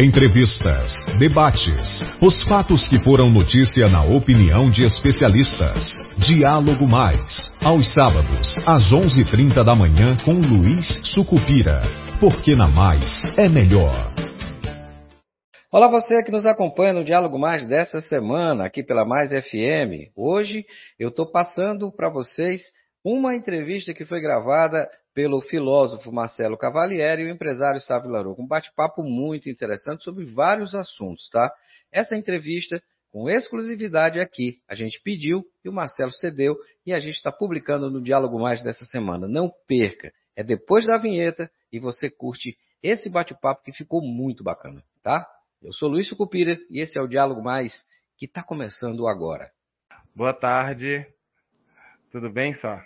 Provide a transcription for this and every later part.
Entrevistas, debates, os fatos que foram notícia na opinião de especialistas. Diálogo Mais, aos sábados, às 11:30 da manhã com Luiz Sucupira. Porque na Mais é melhor. Olá você que nos acompanha no Diálogo Mais dessa semana, aqui pela Mais FM. Hoje eu estou passando para vocês uma entrevista que foi gravada pelo filósofo Marcelo Cavalieri e o empresário Sávio Larouco. Um bate-papo muito interessante sobre vários assuntos, tá? Essa entrevista, com exclusividade aqui, a gente pediu e o Marcelo cedeu e a gente está publicando no Diálogo Mais dessa semana. Não perca, é depois da vinheta e você curte esse bate-papo que ficou muito bacana, tá? Eu sou Luiz Sucupira e esse é o Diálogo Mais que está começando agora. Boa tarde, tudo bem, só?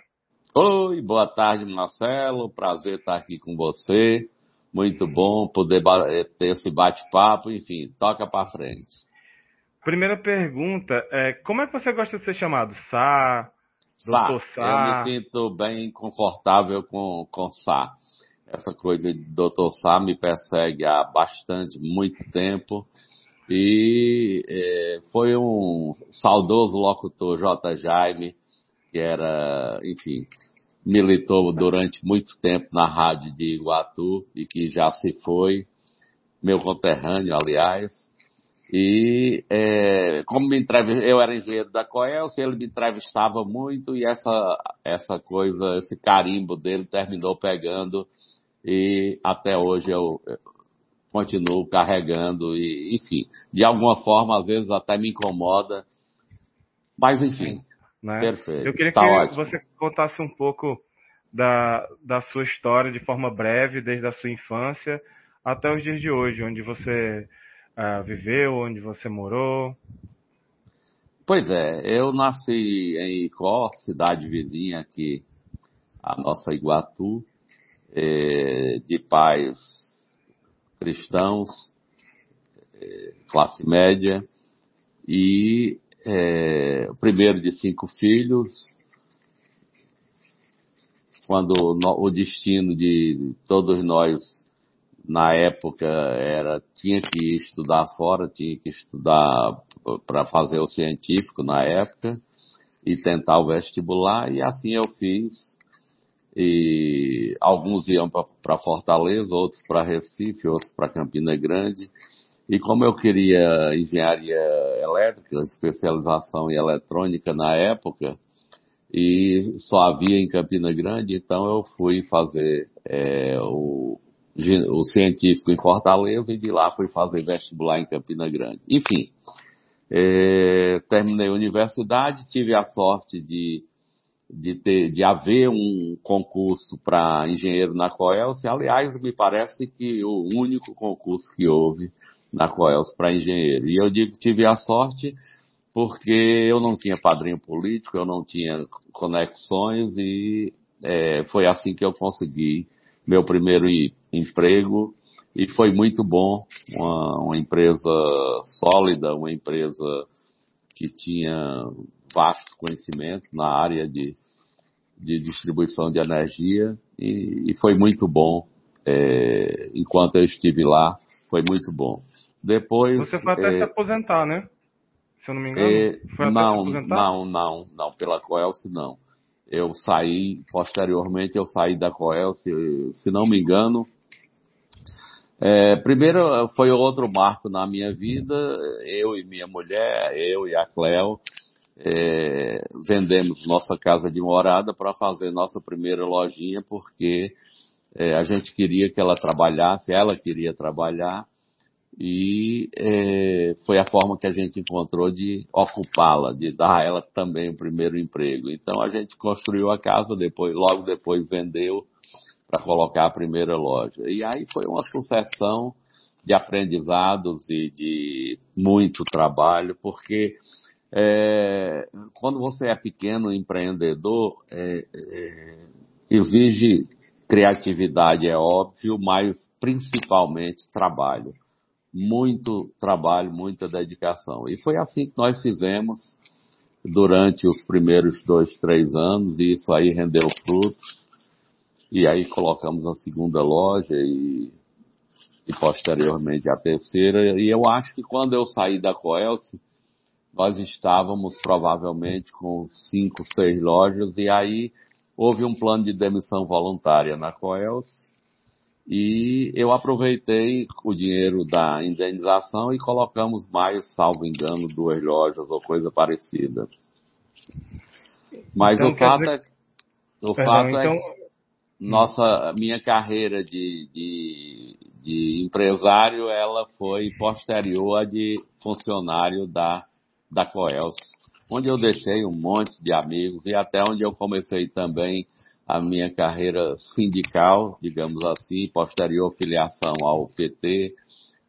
Oi, boa tarde, Marcelo. Prazer estar aqui com você. Muito bom poder eh, ter esse bate-papo. Enfim, toca para frente. Primeira pergunta é como é que você gosta de ser chamado? Sá, Sá. Doutor Sá? Eu me sinto bem confortável com, com Sá. Essa coisa de Doutor Sá me persegue há bastante, muito tempo. E é, foi um saudoso locutor, J. Jaime, que era, enfim, militou durante muito tempo na rádio de Iguatu e que já se foi, meu conterrâneo, aliás. E é, como me eu era engenheiro da Coelce, ele me entrevistava muito e essa, essa coisa, esse carimbo dele terminou pegando e até hoje eu, continuo carregando e, enfim, de alguma forma às vezes até me incomoda, mas enfim, né? Perfeito. Eu queria tá que ótimo. você contasse um pouco da, da sua história de forma breve, desde a sua infância até os dias de hoje, onde você uh, viveu, onde você morou. Pois é, eu nasci em Icó, cidade vizinha aqui, a nossa Iguatu, eh, de pais cristãos, eh, classe média, e é, o primeiro de cinco filhos, quando o destino de todos nós na época era tinha que estudar fora, tinha que estudar para fazer o científico na época e tentar o vestibular e assim eu fiz. E alguns iam para Fortaleza, outros para Recife, outros para Campina Grande. E como eu queria engenharia elétrica, especialização em eletrônica na época, e só havia em Campina Grande, então eu fui fazer é, o, o científico em Fortaleza e de lá fui fazer vestibular em Campina Grande. Enfim, é, terminei a universidade, tive a sorte de, de, ter, de haver um concurso para engenheiro na Coelce. Aliás, me parece que o único concurso que houve na Coels para engenheiro. E eu digo que tive a sorte porque eu não tinha padrinho político, eu não tinha conexões e é, foi assim que eu consegui meu primeiro emprego e foi muito bom, uma, uma empresa sólida, uma empresa que tinha vasto conhecimento na área de, de distribuição de energia e, e foi muito bom é, enquanto eu estive lá, foi muito bom. Depois. Você foi até é, se aposentar, né? Se eu não me engano. É, não, não, não, não. Pela Coelce, não. Eu saí, posteriormente, eu saí da Coelce, se não me engano. É, primeiro, foi outro marco na minha vida. Eu e minha mulher, eu e a Cleo, é, vendemos nossa casa de morada para fazer nossa primeira lojinha, porque é, a gente queria que ela trabalhasse, ela queria trabalhar, e é, foi a forma que a gente encontrou de ocupá-la, de dar a ela também o primeiro emprego. Então a gente construiu a casa, depois, logo depois vendeu para colocar a primeira loja. E aí foi uma sucessão de aprendizados e de muito trabalho, porque é, quando você é pequeno empreendedor, é, é, exige criatividade, é óbvio, mas principalmente trabalho muito trabalho, muita dedicação. E foi assim que nós fizemos durante os primeiros dois, três anos, e isso aí rendeu frutos. E aí colocamos a segunda loja e e posteriormente a terceira. E eu acho que quando eu saí da Coelce, nós estávamos provavelmente com cinco, seis lojas e aí houve um plano de demissão voluntária na Coelce e eu aproveitei o dinheiro da indenização e colocamos mais, salvo engano, duas lojas ou coisa parecida. Mas então, o fato dizer... é, o Perdão, fato é então... é nossa, minha carreira de, de, de empresário, ela foi posterior à de funcionário da, da Coelce, onde eu deixei um monte de amigos e até onde eu comecei também a minha carreira sindical, digamos assim, posterior filiação ao PT.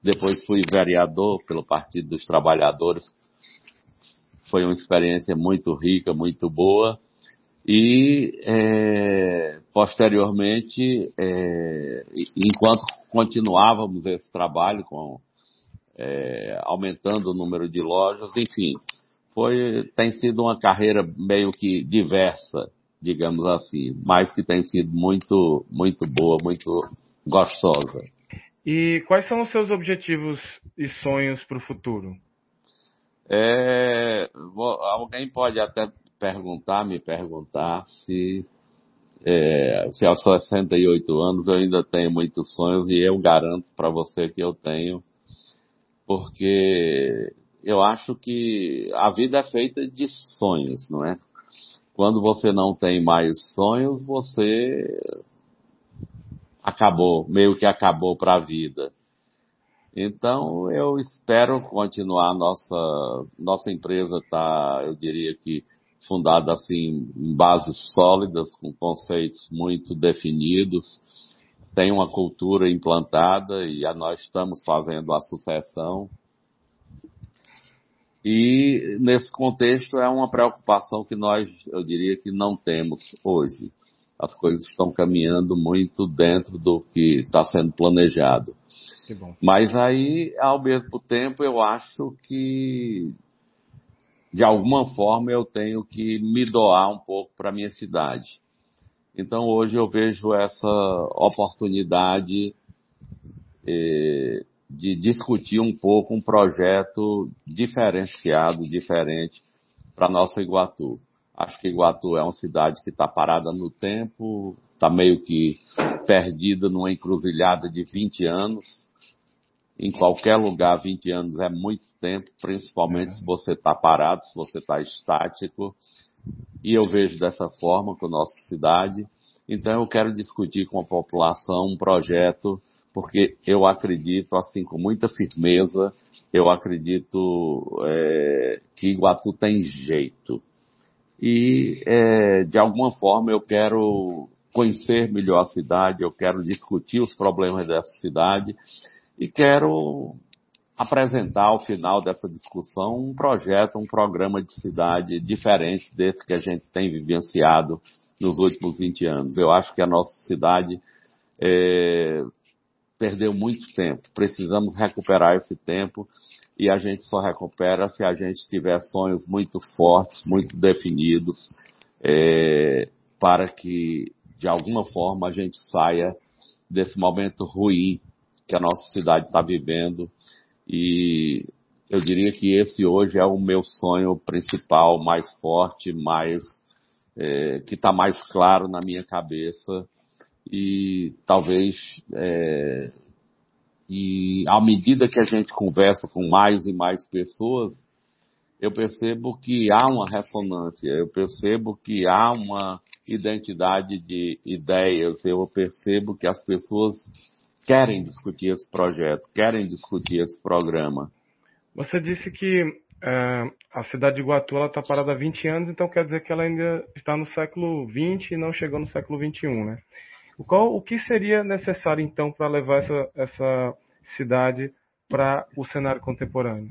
Depois fui vereador pelo Partido dos Trabalhadores. Foi uma experiência muito rica, muito boa. E é, posteriormente, é, enquanto continuávamos esse trabalho com é, aumentando o número de lojas, enfim, foi tem sido uma carreira meio que diversa, digamos assim, mas que tem sido muito muito boa, muito gostosa. E quais são os seus objetivos e sonhos para o futuro? É, alguém pode até perguntar, me perguntar se, é, se aos 68 anos eu ainda tenho muitos sonhos e eu garanto para você que eu tenho, porque eu acho que a vida é feita de sonhos, não é? Quando você não tem mais sonhos, você acabou, meio que acabou para a vida. Então eu espero continuar nossa nossa empresa tá, eu diria que fundada assim em bases sólidas, com conceitos muito definidos, tem uma cultura implantada e nós estamos fazendo a sucessão. E nesse contexto é uma preocupação que nós, eu diria que não temos hoje. As coisas estão caminhando muito dentro do que está sendo planejado. Mas aí, ao mesmo tempo, eu acho que de alguma forma eu tenho que me doar um pouco para minha cidade. Então hoje eu vejo essa oportunidade eh, de discutir um pouco um projeto diferenciado, diferente para nossa Iguatu. Acho que Iguatu é uma cidade que está parada no tempo, está meio que perdida numa encruzilhada de 20 anos em qualquer lugar 20 anos é muito tempo, principalmente é. se você está parado, se você está estático. E eu vejo dessa forma com a nossa cidade. Então eu quero discutir com a população um projeto, porque eu acredito, assim, com muita firmeza, eu acredito é, que Iguatu tem jeito. E, é, de alguma forma, eu quero conhecer melhor a cidade, eu quero discutir os problemas dessa cidade e quero apresentar ao final dessa discussão um projeto, um programa de cidade diferente desse que a gente tem vivenciado nos últimos 20 anos. Eu acho que a nossa cidade é, perdeu muito tempo. Precisamos recuperar esse tempo e a gente só recupera se a gente tiver sonhos muito fortes, muito definidos, é, para que de alguma forma a gente saia desse momento ruim que a nossa cidade está vivendo. E eu diria que esse hoje é o meu sonho principal, mais forte, mais é, que está mais claro na minha cabeça e talvez é, e à medida que a gente conversa com mais e mais pessoas, eu percebo que há uma ressonância, eu percebo que há uma identidade de ideias, eu percebo que as pessoas querem discutir esse projeto, querem discutir esse programa. Você disse que é, a cidade de Iguatu está parada há 20 anos, então quer dizer que ela ainda está no século XX e não chegou no século XXI, né? Qual, o que seria necessário então para levar essa, essa cidade para o cenário contemporâneo?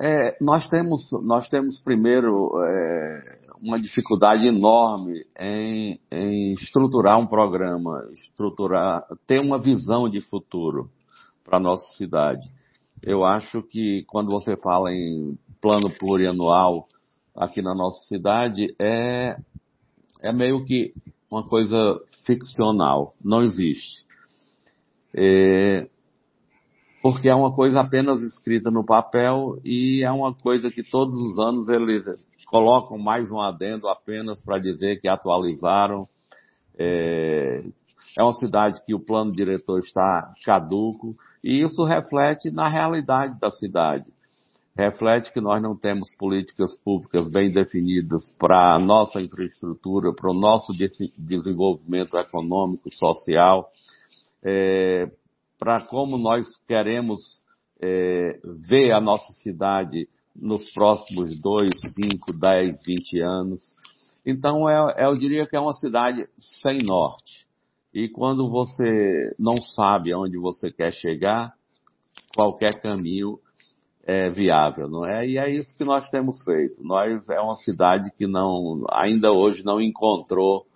É, nós temos nós temos primeiro é, uma dificuldade enorme em, em estruturar um programa, estruturar, ter uma visão de futuro para a nossa cidade. Eu acho que quando você fala em plano plurianual aqui na nossa cidade, é, é meio que uma coisa ficcional, não existe. é, porque é uma coisa apenas escrita no papel e é uma coisa que todos os anos eles colocam mais um adendo apenas para dizer que atualizaram. É, é uma cidade que o plano diretor está caduco e isso reflete na realidade da cidade. Reflete que nós não temos políticas públicas bem definidas para a nossa infraestrutura, para o nosso desenvolvimento econômico, social, é, para como nós queremos é, ver a nossa cidade nos próximos 2, 5, 10, 20 anos. Então, é, eu diria que é uma cidade sem norte. E quando você não sabe aonde você quer chegar, qualquer caminho é viável, não é? E é isso que nós temos feito. Nós é uma cidade que não, ainda hoje não encontrou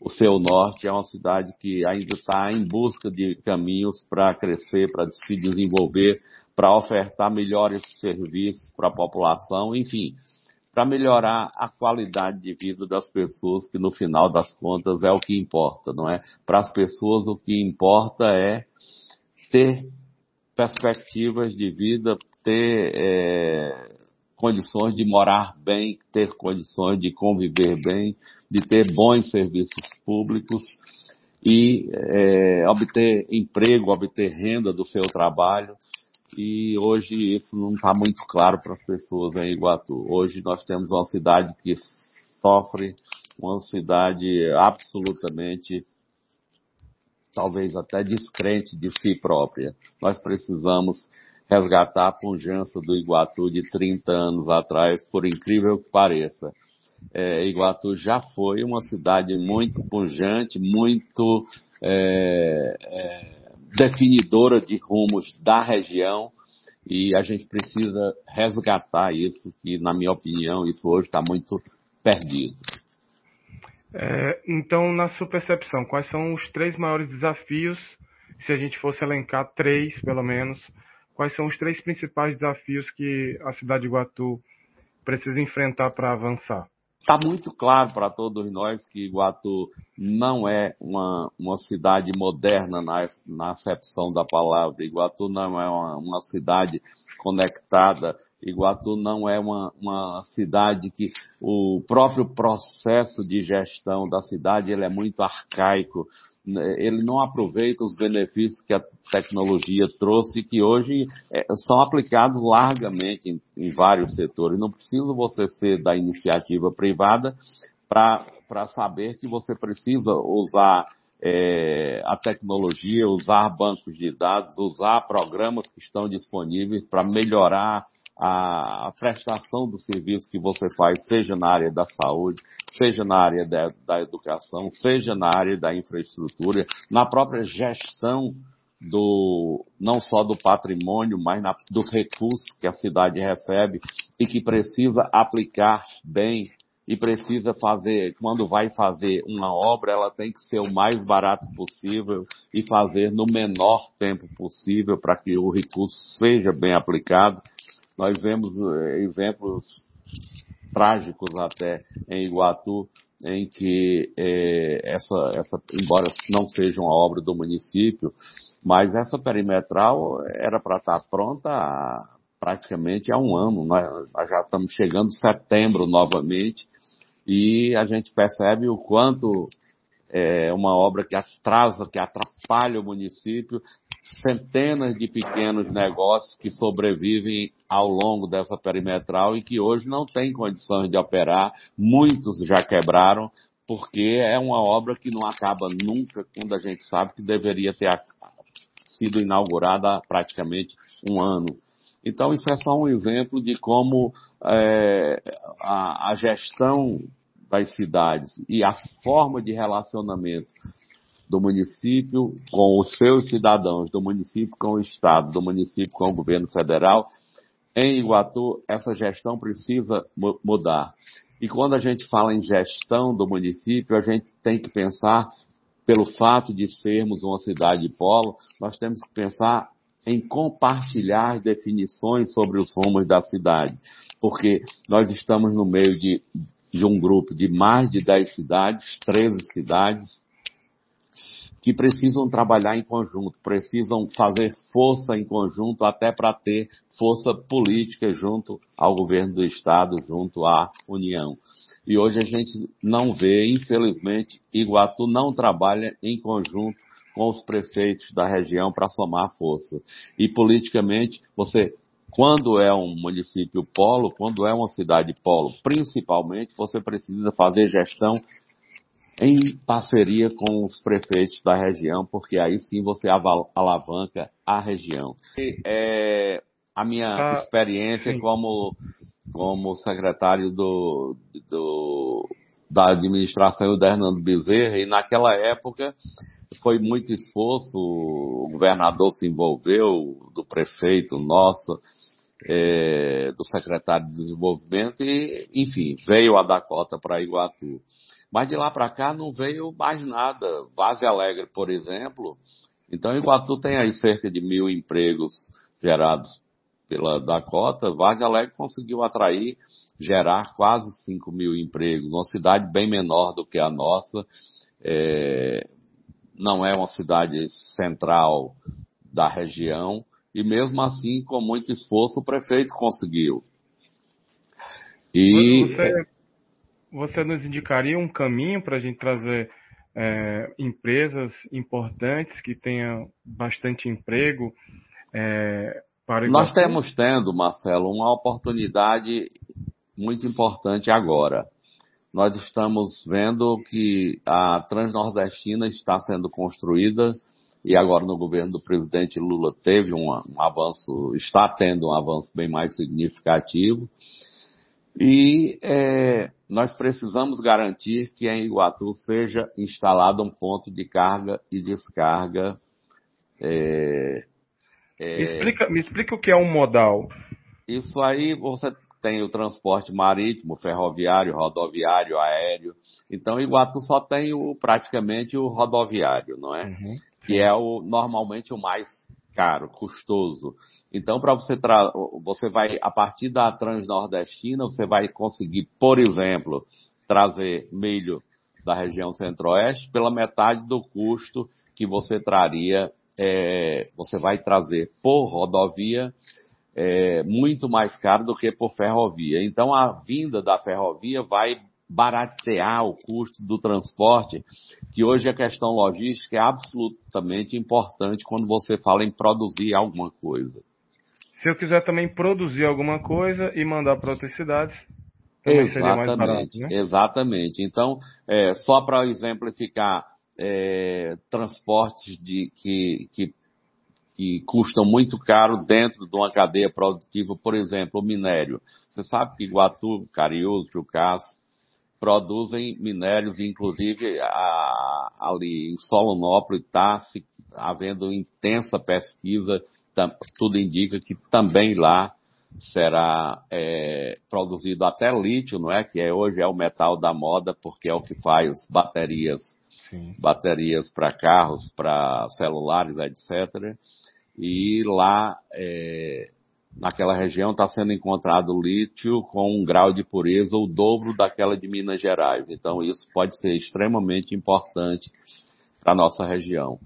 o seu norte, é uma cidade que ainda está em busca de caminhos para crescer, para se desenvolver, para ofertar melhores serviços para a população, enfim, para melhorar a qualidade de vida das pessoas, que no final das contas é o que importa, não é? Para as pessoas o que importa é ter perspectivas de vida, ter é, condições de morar bem, ter condições de conviver bem, de ter bons serviços públicos e é, obter emprego, obter renda do seu trabalho e hoje isso não está muito claro para as pessoas em Iguatu. Hoje nós temos uma cidade que sofre, uma cidade absolutamente, talvez até descrente de si própria. Nós precisamos resgatar a pujança do Iguatu de 30 anos atrás, por incrível que pareça. É, Iguatu já foi uma cidade muito pujante, muito é, é, definidora de rumos da região e a gente precisa resgatar isso, que na minha opinião isso hoje está muito perdido. É, então, na sua percepção, quais são os três maiores desafios, se a gente fosse elencar três, pelo menos, quais são os três principais desafios que a cidade de Iguatu precisa enfrentar para avançar? Está muito claro para todos nós que Iguatu não é uma, uma cidade moderna na, na acepção da palavra. Iguatu não é uma, uma cidade conectada. Iguatu não é uma, uma cidade que o próprio processo de gestão da cidade ele é muito arcaico ele não aproveita os benefícios que a tecnologia trouxe que hoje é, são aplicados largamente em, em, vários setores. Não precisa você ser da iniciativa privada para saber que você precisa usar é, a tecnologia, usar bancos de dados, usar programas que estão disponíveis para melhorar a, prestação do serviço que você faz, seja na área da saúde, seja na área da, da educação, seja na área da infraestrutura, na própria gestão do não só do patrimônio, mas na, dos recursos que a cidade recebe e que precisa aplicar bem e precisa fazer, quando vai fazer uma obra, ela tem que ser o mais barato possível e fazer no menor tempo possível para que o recurso seja bem aplicado nós vemos eh, exemplos trágicos até em Iguatu, em que eh, essa, essa, embora não seja uma obra do município, mas essa perimetral era para estar pronta há, praticamente há um ano. Nós, nós já estamos chegando setembro novamente e a gente percebe o quanto é uma obra que atrasa, que atrapalha o município, centenas de pequenos negócios que sobrevivem ao longo dessa perimetral e que hoje não têm condições de operar, muitos já quebraram, porque é uma obra que não acaba nunca, quando a gente sabe que deveria ter sido inaugurada há praticamente um ano. Então, isso é só um exemplo de como é, a, a gestão das cidades e a forma de relacionamento do município com os seus cidadãos, do município com o Estado, do município com o governo federal, em Iguatu, essa gestão precisa mudar. E quando a gente fala em gestão do município, a gente tem que pensar, pelo fato de sermos uma cidade polo, nós temos que pensar em compartilhar definições sobre os rumos da cidade. Porque nós estamos no meio de de um grupo de mais de 10 cidades, 13 cidades, que precisam trabalhar em conjunto, precisam fazer força em conjunto até para ter força política junto ao governo do Estado, junto à União. E hoje a gente não vê, infelizmente, Iguatu não trabalha em conjunto com os prefeitos da região para somar força. E politicamente, você, quando é um município polo, quando é uma cidade polo, principalmente, você precisa fazer gestão em parceria com os prefeitos da região, porque aí sim você alavanca a região. E, é, a minha ah, experiência sim. como, como secretário do, do, da administração do Hernando Bezerra, e naquela época foi muito esforço, o governador se envolveu, do prefeito nosso, é, do secretário de desenvolvimento, e, enfim, veio a Dakota para Iguatu. Mas de lá para cá não veio mais nada. Vaze Alegre, por exemplo. Então, Iguatu tem aí cerca de mil empregos gerados pela Dakota. Vaze Alegre conseguiu atrair, gerar quase 5 mil empregos. Uma cidade bem menor do que a nossa. É, não é uma cidade central da região. E mesmo assim, com muito esforço, o prefeito conseguiu. E. Você você nos indicaria um caminho para a gente trazer é, empresas importantes que tenham bastante emprego é, para o Nós temos tendo, Marcelo, uma oportunidade muito importante agora. Nós estamos vendo que a Transnordestina está sendo construída e agora no governo do presidente Lula teve um, um avanço, está tendo um avanço bem mais significativo. E é, nós precisamos garantir que em Iguatu seja instalado um ponto de carga e descarga. É, é, me, explica, me explica o que é um modal. Isso aí você tem o transporte marítimo, ferroviário, rodoviário, aéreo. Então, Iguatu só tem o, praticamente o rodoviário, não é? Uhum. Que é o, normalmente o mais caro, custoso. Então, para você tra você vai a partir da Transnordestina, você vai conseguir, por exemplo, trazer milho da região Centro-Oeste pela metade do custo que você traria, é, você vai trazer por rodovia é, muito mais caro do que por ferrovia. Então, a vinda da ferrovia vai baratear o custo do transporte, que hoje a questão logística é absolutamente importante quando você fala em produzir alguma coisa. Se eu quiser também produzir alguma coisa e mandar para outras cidades, também exatamente, seria mais barato, né? Exatamente. Então, é, só para exemplificar, é, transportes de, que, que, que custam muito caro dentro de uma cadeia produtiva, por exemplo, o minério. Você sabe que Iguatu, Cariús, Jucás, produzem minérios, inclusive a, ali em Solonópolis está havendo intensa pesquisa, tudo indica que também lá será é, produzido até lítio, não é? Que é, hoje é o metal da moda, porque é o que faz baterias, Sim. baterias para carros, para celulares, etc. E lá é, naquela região está sendo encontrado lítio com um grau de pureza o dobro daquela de Minas Gerais. Então isso pode ser extremamente importante para a nossa região.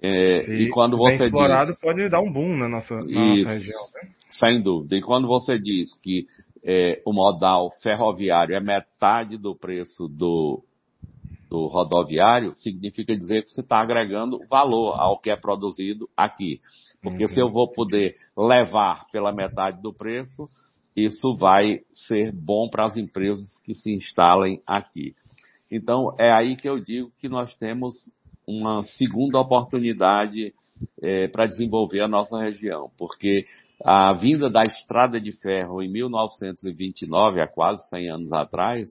É, e, e, quando você explorado diz, pode dar um boom na nossa, na isso, nossa região. Né? Sem dúvida. E quando você diz que é, o modal ferroviário é metade do preço do, do rodoviário, significa dizer que você está agregando valor ao que é produzido aqui. Porque uhum. se eu vou poder levar pela metade do preço, isso vai ser bom para as empresas que se instalem aqui. Então, é aí que eu digo que nós temos uma segunda oportunidade é, para desenvolver a nossa região, porque a vinda da estrada de ferro em 1929, há quase 100 anos atrás,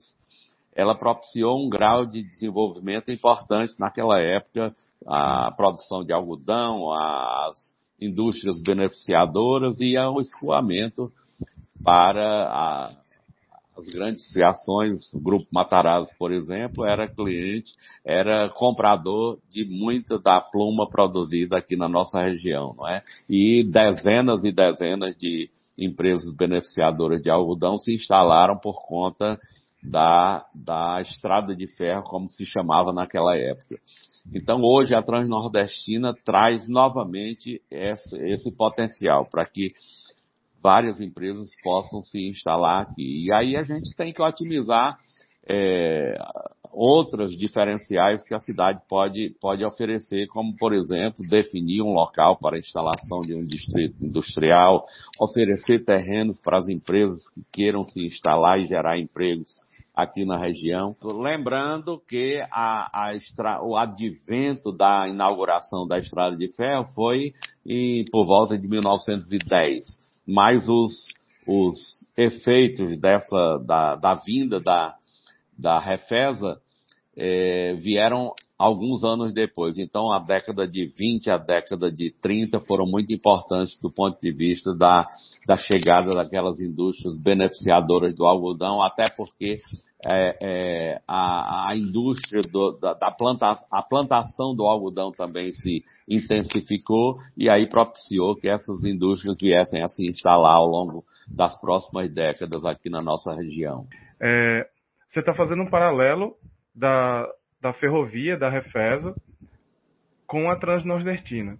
ela propiciou um grau de desenvolvimento importante naquela época, a produção de algodão, as indústrias beneficiadoras e ao escoamento para a, as grandes fiações. O Grupo Matarazzo, por exemplo, era cliente, era comprador de muita da pluma produzida aqui na nossa região, não é? E dezenas e dezenas de empresas beneficiadoras de algodão se instalaram por conta da, da estrada de ferro, como se chamava naquela época. Então, hoje, a Transnordestina traz novamente esse, esse potencial para que várias empresas possam se instalar aqui. E aí a gente tem que otimizar é, outras diferenciais que a cidade pode, pode oferecer, como, por exemplo, definir um local para instalação de um distrito industrial, oferecer terrenos para as empresas que queiram se instalar e gerar empregos aqui na região. Lembrando que a, a extra, o advento da inauguração da Estrada de Ferro foi em, por volta de 1910, mas os, os efeitos dessa, da, da vinda da, da Refesa é, vieram alguns anos depois. Então, a década de 20, a década de 30 foram muito importantes do ponto de vista da, da chegada daquelas indústrias beneficiadoras do algodão, até porque é, é, a, a, indústria do, da, da planta, a plantação do algodão também se intensificou e aí propiciou que essas indústrias viessem a se instalar ao longo das próximas décadas aqui na nossa região. É, você está fazendo um paralelo da, da ferrovia, da Refesa, com a Transnordestina.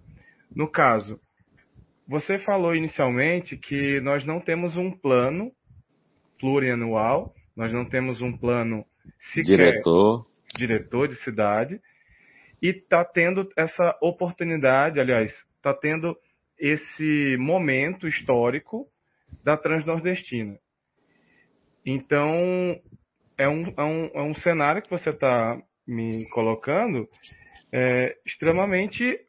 No caso, você falou inicialmente que nós não temos um plano plurianual, nós não temos um plano sequer diretor, diretor de cidade, e está tendo essa oportunidade, aliás, está tendo esse momento histórico da Transnordestina. Então, é um, é um, é um cenário que você está me colocando é, extremamente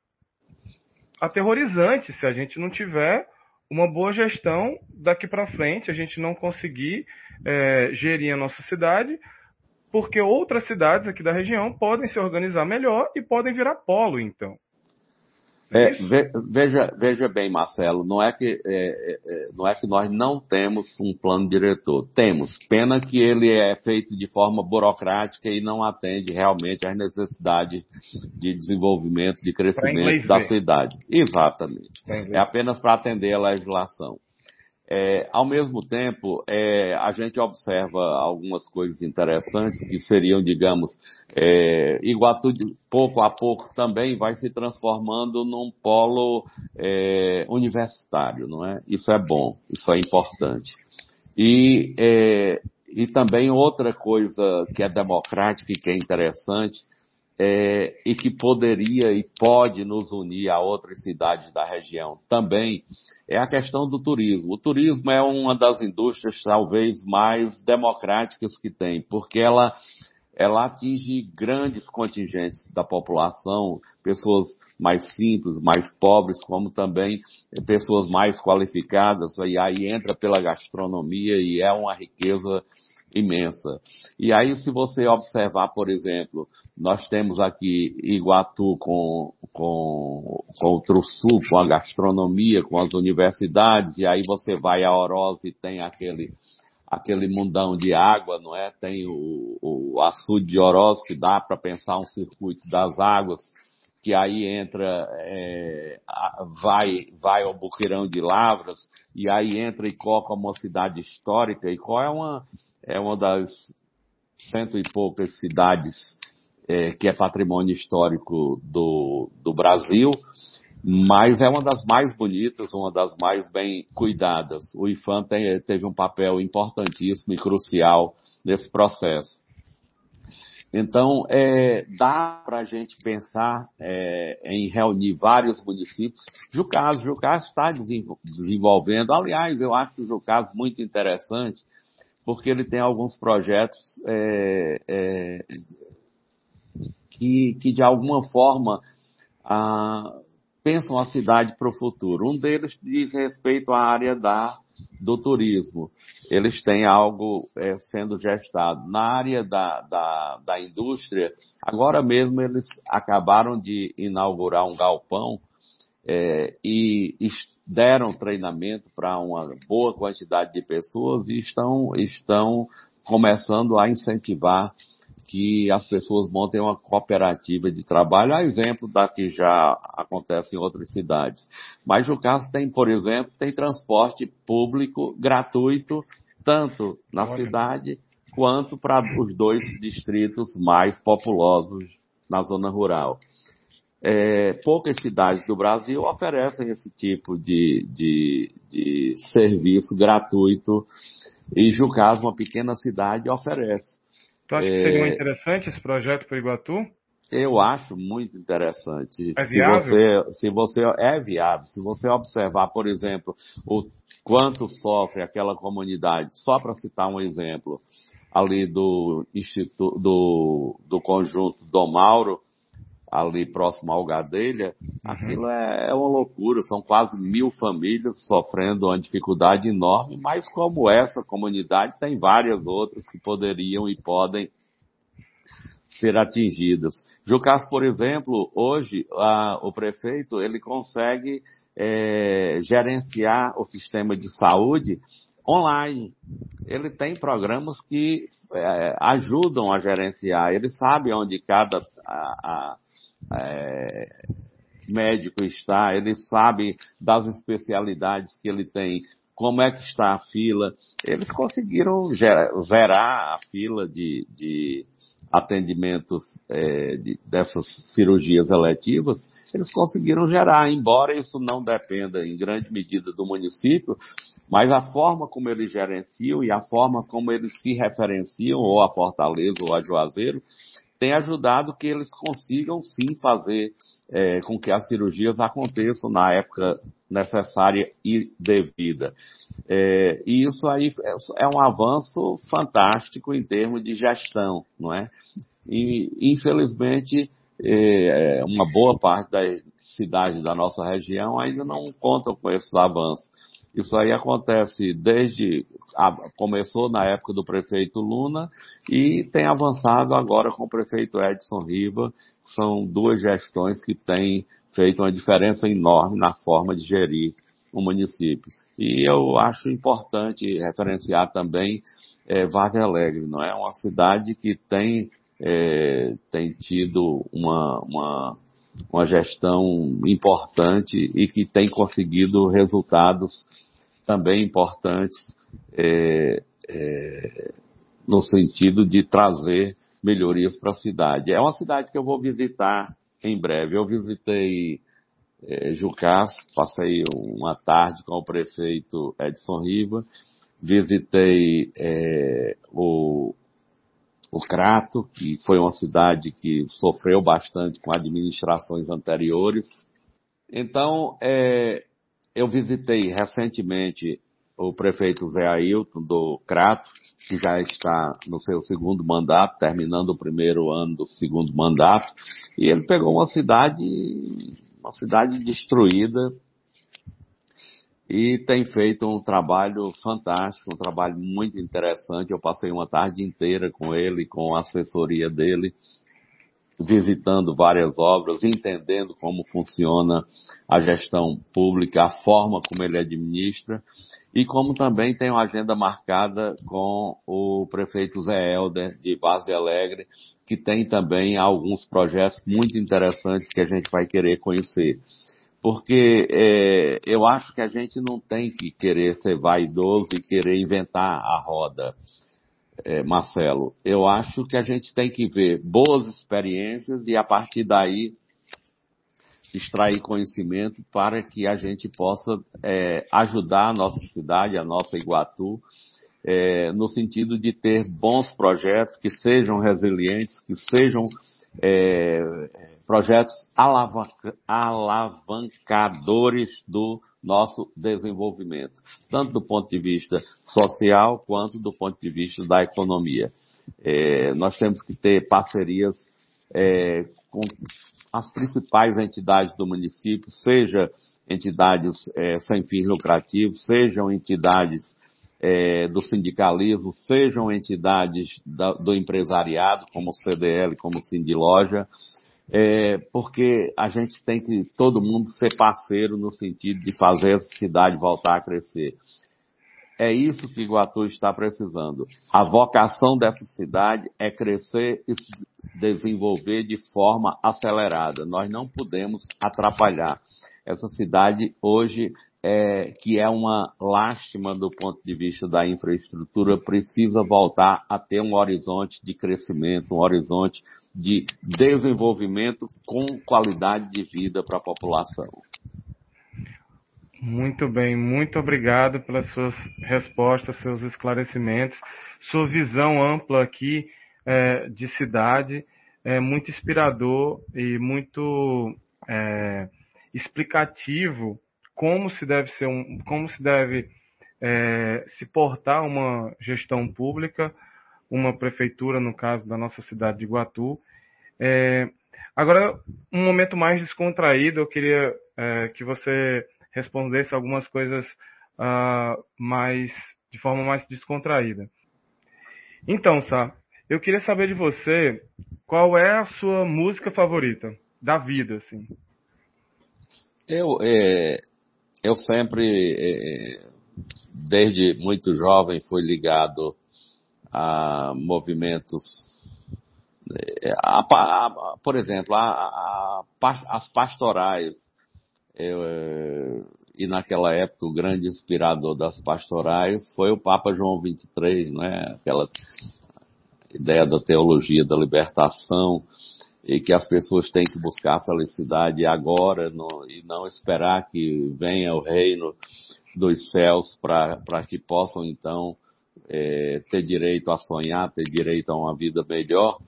aterrorizante se a gente não tiver uma boa gestão daqui para frente, a gente não conseguir é, gerir a nossa cidade, porque outras cidades aqui da região podem se organizar melhor e podem virar polo, então. É, veja, veja bem, Marcelo, não é, que, é, é, é, não é que nós não temos um plano diretor. Temos. Pena que ele é feito de forma burocrática e não atende realmente às necessidades de desenvolvimento, de crescimento da cidade. Exatamente. É apenas para atender a legislação. É, ao mesmo tempo, é, a gente observa algumas coisas interessantes que seriam, digamos, é, Iguatu, pouco a pouco também vai se transformando num polo é, universitário, não é? Isso é bom, isso é importante. E, é, e também outra coisa que é democrática e que é interessante é, e que poderia e pode nos unir a outras cidades da região também é a questão do turismo. O turismo é uma das indústrias talvez mais democráticas que tem, porque ela ela atinge grandes contingentes da população, pessoas mais simples, mais pobres, como também pessoas mais qualificadas, e aí entra pela gastronomia e é uma riqueza imensa. E aí, se você observar, por exemplo, nós temos aqui Iguatu com, com, com o Truçu, com a gastronomia, com as universidades, e aí você vai a Oroz e tem aquele, aquele mundão de água, não é? Tem o, o açude de Oroz que dá para pensar um circuito das águas, que aí entra, é, vai, vai ao Buqueirão de Lavras, e aí entra Icó como uma cidade histórica. Icó é uma, é uma das cento e poucas cidades é, que é patrimônio histórico do, do Brasil, mas é uma das mais bonitas, uma das mais bem cuidadas. O IFAM tem, teve um papel importantíssimo e crucial nesse processo. Então, é, dá para a gente pensar é, em reunir vários municípios. Jucás, Jucás está desenvolvendo, aliás, eu acho o Jucás muito interessante, porque ele tem alguns projetos é, é, que, que, de alguma forma, ah, pensam a cidade para o futuro. Um deles diz respeito à área da, do turismo. Eles têm algo é, sendo gestado. Na área da, da, da indústria, agora mesmo eles acabaram de inaugurar um galpão é, e deram treinamento para uma boa quantidade de pessoas e estão, estão começando a incentivar que as pessoas montem uma cooperativa de trabalho, a exemplo da que já acontece em outras cidades. Mas o caso tem, por exemplo, tem transporte público gratuito, tanto na Olha. cidade quanto para os dois distritos mais populosos na zona rural. É, poucas cidades do Brasil oferecem esse tipo de, de, de serviço gratuito e Jucás, uma pequena cidade, oferece. Tu acha é, que seria interessante esse projeto para Iguatu? Eu acho muito interessante. É viável? Se você, se você é viável, se você observar, por exemplo, o quanto sofre aquela comunidade, só para citar um exemplo, ali do instituto do, do conjunto do Mauro, ali próximo ao Gadelha, uhum. aquilo é, é, uma loucura, são quase mil famílias sofrendo uma dificuldade enorme, mas como essa comunidade, tem várias outras que poderiam e podem ser atingidas. Jucás, por exemplo, hoje a, o prefeito ele consegue é, gerenciar o sistema de saúde online. Ele tem programas que é, ajudam a gerenciar. Ele sabe onde cada a, a, é, médico está, ele sabe das especialidades que ele tem, como é que está a fila. Eles conseguiram zerar a fila de, de atendimentos é, de, dessas cirurgias eletivas, eles conseguiram gerar, embora isso não dependa em grande medida do município, mas a forma como eles gerenciam e a forma como eles se referenciam, ou a Fortaleza ou a Juazeiro, tem ajudado que eles consigam sim fazer é, com que as cirurgias aconteçam na época necessária e devida. É, e isso aí é, é um avanço fantástico em termos de gestão, não é? E, infelizmente, é, uma boa parte das cidades da nossa região ainda não contam com esses avanços. Isso aí acontece desde começou na época do prefeito Luna e tem avançado agora com o prefeito Edson Riva. São duas gestões que têm feito uma diferença enorme na forma de gerir o município. E eu acho importante referenciar também é, Vargem Alegre, não é? Uma cidade que tem, é, tem tido uma, uma, uma gestão importante e que tem conseguido resultados também importantes é, é, no sentido de trazer melhorias para a cidade. É uma cidade que eu vou visitar em breve. Eu visitei é, Jucás, passei uma tarde com o prefeito Edson Riva, visitei é, o, o Crato, que foi uma cidade que sofreu bastante com administrações anteriores. Então, é, eu visitei recentemente o prefeito Zé Ailton do Crato, que já está no seu segundo mandato, terminando o primeiro ano do segundo mandato, e ele pegou uma cidade, uma cidade destruída, e tem feito um trabalho fantástico, um trabalho muito interessante. Eu passei uma tarde inteira com ele, com a assessoria dele, visitando várias obras, entendendo como funciona a gestão pública, a forma como ele administra, e como também tem uma agenda marcada com o prefeito Zé Helder de Base Alegre, que tem também alguns projetos muito interessantes que a gente vai querer conhecer. Porque é, eu acho que a gente não tem que querer ser vaidoso e querer inventar a roda é, Marcelo, eu acho que a gente tem que ver boas experiências e a partir daí extrair conhecimento para que a gente possa é, ajudar a nossa cidade, a nossa Iguatu, é, no sentido de ter bons projetos que sejam resilientes, que sejam é, projetos alavanca, alavancadores do nosso desenvolvimento, tanto do ponto de vista social quanto do ponto de vista da economia. É, nós temos que ter parcerias é, com as principais entidades do município, seja entidades é, sem fins lucrativos, sejam entidades é, do sindicalismo, sejam entidades da, do empresariado, como o CDL, como o Sindiloja, é, porque a gente tem que todo mundo ser parceiro no sentido de fazer essa cidade voltar a crescer. É isso que Iguatu está precisando. A vocação dessa cidade é crescer e se desenvolver de forma acelerada. Nós não podemos atrapalhar. Essa cidade hoje, é, que é uma lástima do ponto de vista da infraestrutura, precisa voltar a ter um horizonte de crescimento, um horizonte de desenvolvimento com qualidade de vida para a população. Muito bem, muito obrigado pelas suas respostas, seus esclarecimentos, sua visão ampla aqui é, de cidade, é muito inspirador e muito é, explicativo como se deve ser um, como se deve é, se portar uma gestão pública, uma prefeitura, no caso da nossa cidade de Iguatu. É, agora, um momento mais descontraído, eu queria é, que você respondesse algumas coisas uh, mais de forma mais descontraída. Então, Sá, eu queria saber de você qual é a sua música favorita da vida, assim. Eu, é, eu sempre, é, desde muito jovem, fui ligado a movimentos, é, a, a, por exemplo, a, as pastorais eu, é, e naquela época o grande inspirador das pastorais foi o Papa João XXIII, né? Aquela ideia da teologia da libertação e que as pessoas têm que buscar a felicidade agora no, e não esperar que venha o reino dos céus para que possam então é, ter direito a sonhar, ter direito a uma vida melhor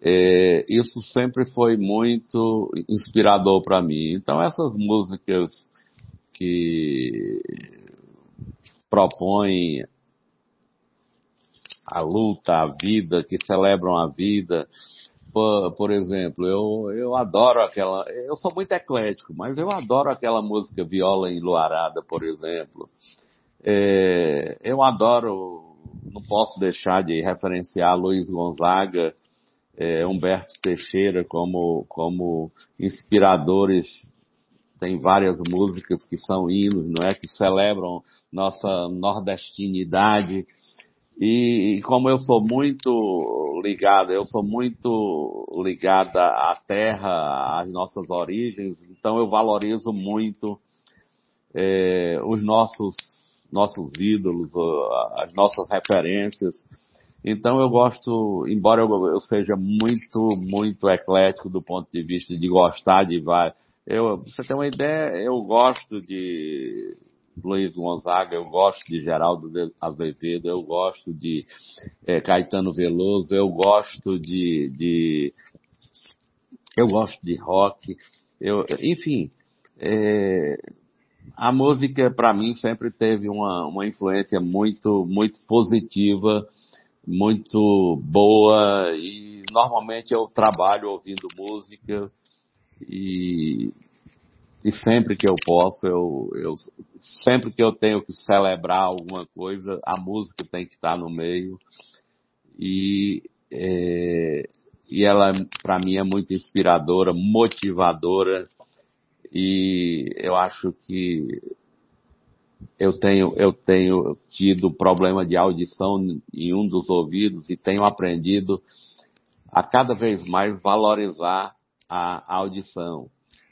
é, isso sempre foi muito inspirador para mim. Então essas músicas que propõem a luta, a vida, que celebram a vida, por, por exemplo, eu, eu adoro aquela. Eu sou muito eclético, mas eu adoro aquela música Viola Enluarada, por exemplo. É, eu adoro, não posso deixar de referenciar Luiz Gonzaga é, Humberto Teixeira como, como inspiradores. Tem várias músicas que são hinos, não é? Que celebram nossa nordestinidade. E, e como eu sou muito ligado, eu sou muito ligada à terra, às nossas origens, então eu valorizo muito é, os nossos, nossos ídolos, as nossas referências. Então eu gosto, embora eu, seja muito, muito eclético do ponto de vista de gostar de vários, eu, você tem uma ideia, eu gosto de Luiz Gonzaga, eu gosto de Geraldo Azevedo, eu gosto de é, Caetano Veloso, eu gosto de, de eu gosto de rock, eu, enfim, é, a música para mim sempre teve uma, uma influência muito, muito positiva muito boa e normalmente eu trabalho ouvindo música e, e sempre que eu posso, eu, eu, sempre que eu tenho que celebrar alguma coisa, a música tem que estar no meio e, é, e ela para mim é muito inspiradora, motivadora e eu acho que eu tenho, eu tenho tido problema de audição em um dos ouvidos e tenho aprendido a cada vez mais valorizar a audição.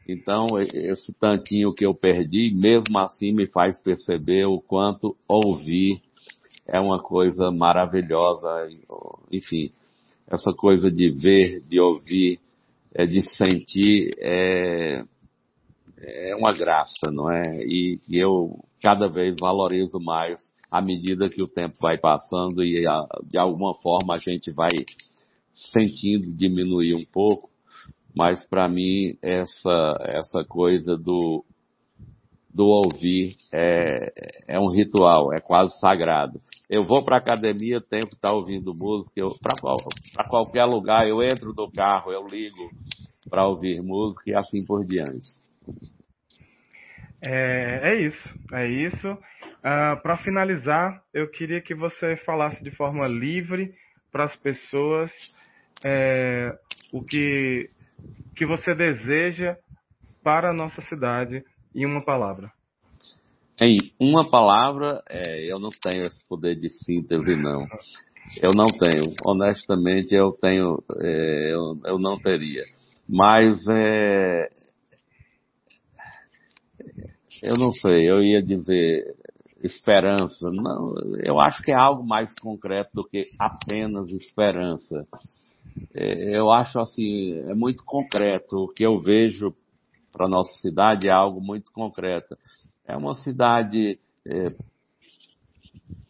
Então, esse tantinho que eu perdi, mesmo assim me faz perceber o quanto ouvir é uma coisa maravilhosa. Enfim, essa coisa de ver, de ouvir, é de sentir, é, é uma graça, não é? E, e eu cada vez valorizo mais à medida que o tempo vai passando e a, de alguma forma a gente vai sentindo diminuir um pouco, mas para mim essa essa coisa do do ouvir é, é um ritual, é quase sagrado. Eu vou para academia, tenho que estar tá ouvindo música, para qual, qualquer lugar, eu entro no carro, eu ligo para ouvir música e assim por diante. É, é isso, é isso. Uh, ah, para finalizar, eu queria que você falasse de forma livre para as pessoas é, o que, que você deseja para a nossa cidade em uma palavra. Em uma palavra, é, eu não tenho esse poder de síntese, não. Eu não tenho. Honestamente, eu tenho, é, eu, eu não teria. Mas é, eu não sei, eu ia dizer esperança. Não, eu acho que é algo mais concreto do que apenas esperança. é, eu acho assim, é muito concreto. O que eu vejo para a nossa cidade é algo muito concreto. É uma cidade é,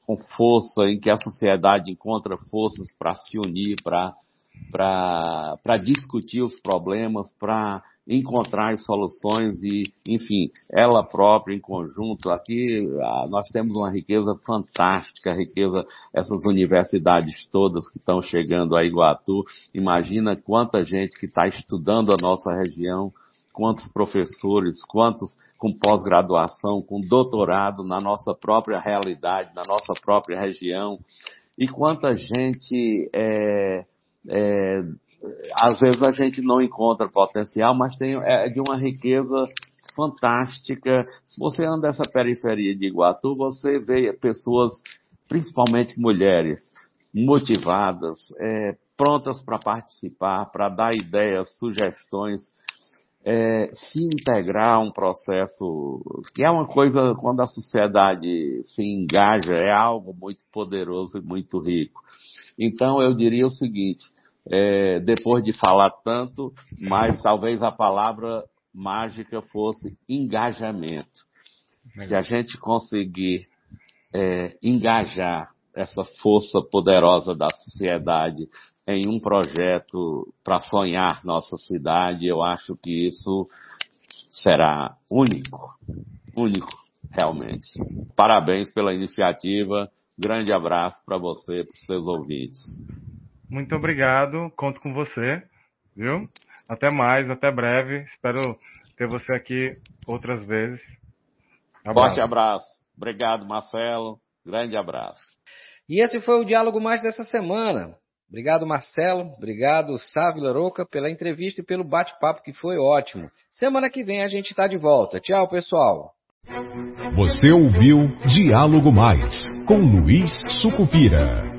com força, em que a sociedade encontra forças para se unir, para discutir os problemas, para encontrar soluções e, enfim, ela própria em conjunto. Aqui nós temos uma riqueza fantástica, riqueza, essas universidades todas que estão chegando a Iguatu. Imagina quanta gente que está estudando a nossa região, quantos professores, quantos com pós-graduação, com doutorado na nossa própria realidade, na nossa própria região, e quanta gente é, é, às vezes a gente não encontra potencial, mas tem é de uma riqueza fantástica. Se você anda nessa periferia de Iguatu, você vê pessoas, principalmente mulheres, motivadas, é, prontas para participar, para dar ideias, sugestões, é, se integrar a um processo que é uma coisa quando a sociedade se engaja é algo muito poderoso e muito rico. Então eu diria o seguinte: é, depois de falar tanto, mas talvez a palavra mágica fosse engajamento. Se a gente conseguir é, engajar essa força poderosa da sociedade em um projeto para sonhar nossa cidade, eu acho que isso será único, único, realmente. Parabéns pela iniciativa, grande abraço para você e para os seus ouvintes. Muito obrigado, conto com você, viu? Até mais, até breve. Espero ter você aqui outras vezes. Abraço. Forte abraço. Obrigado, Marcelo. Grande abraço. E esse foi o Diálogo Mais dessa semana. Obrigado, Marcelo. Obrigado, Sávio Laroca, pela entrevista e pelo bate-papo que foi ótimo. Semana que vem a gente está de volta. Tchau, pessoal. Você ouviu Diálogo Mais com Luiz Sucupira.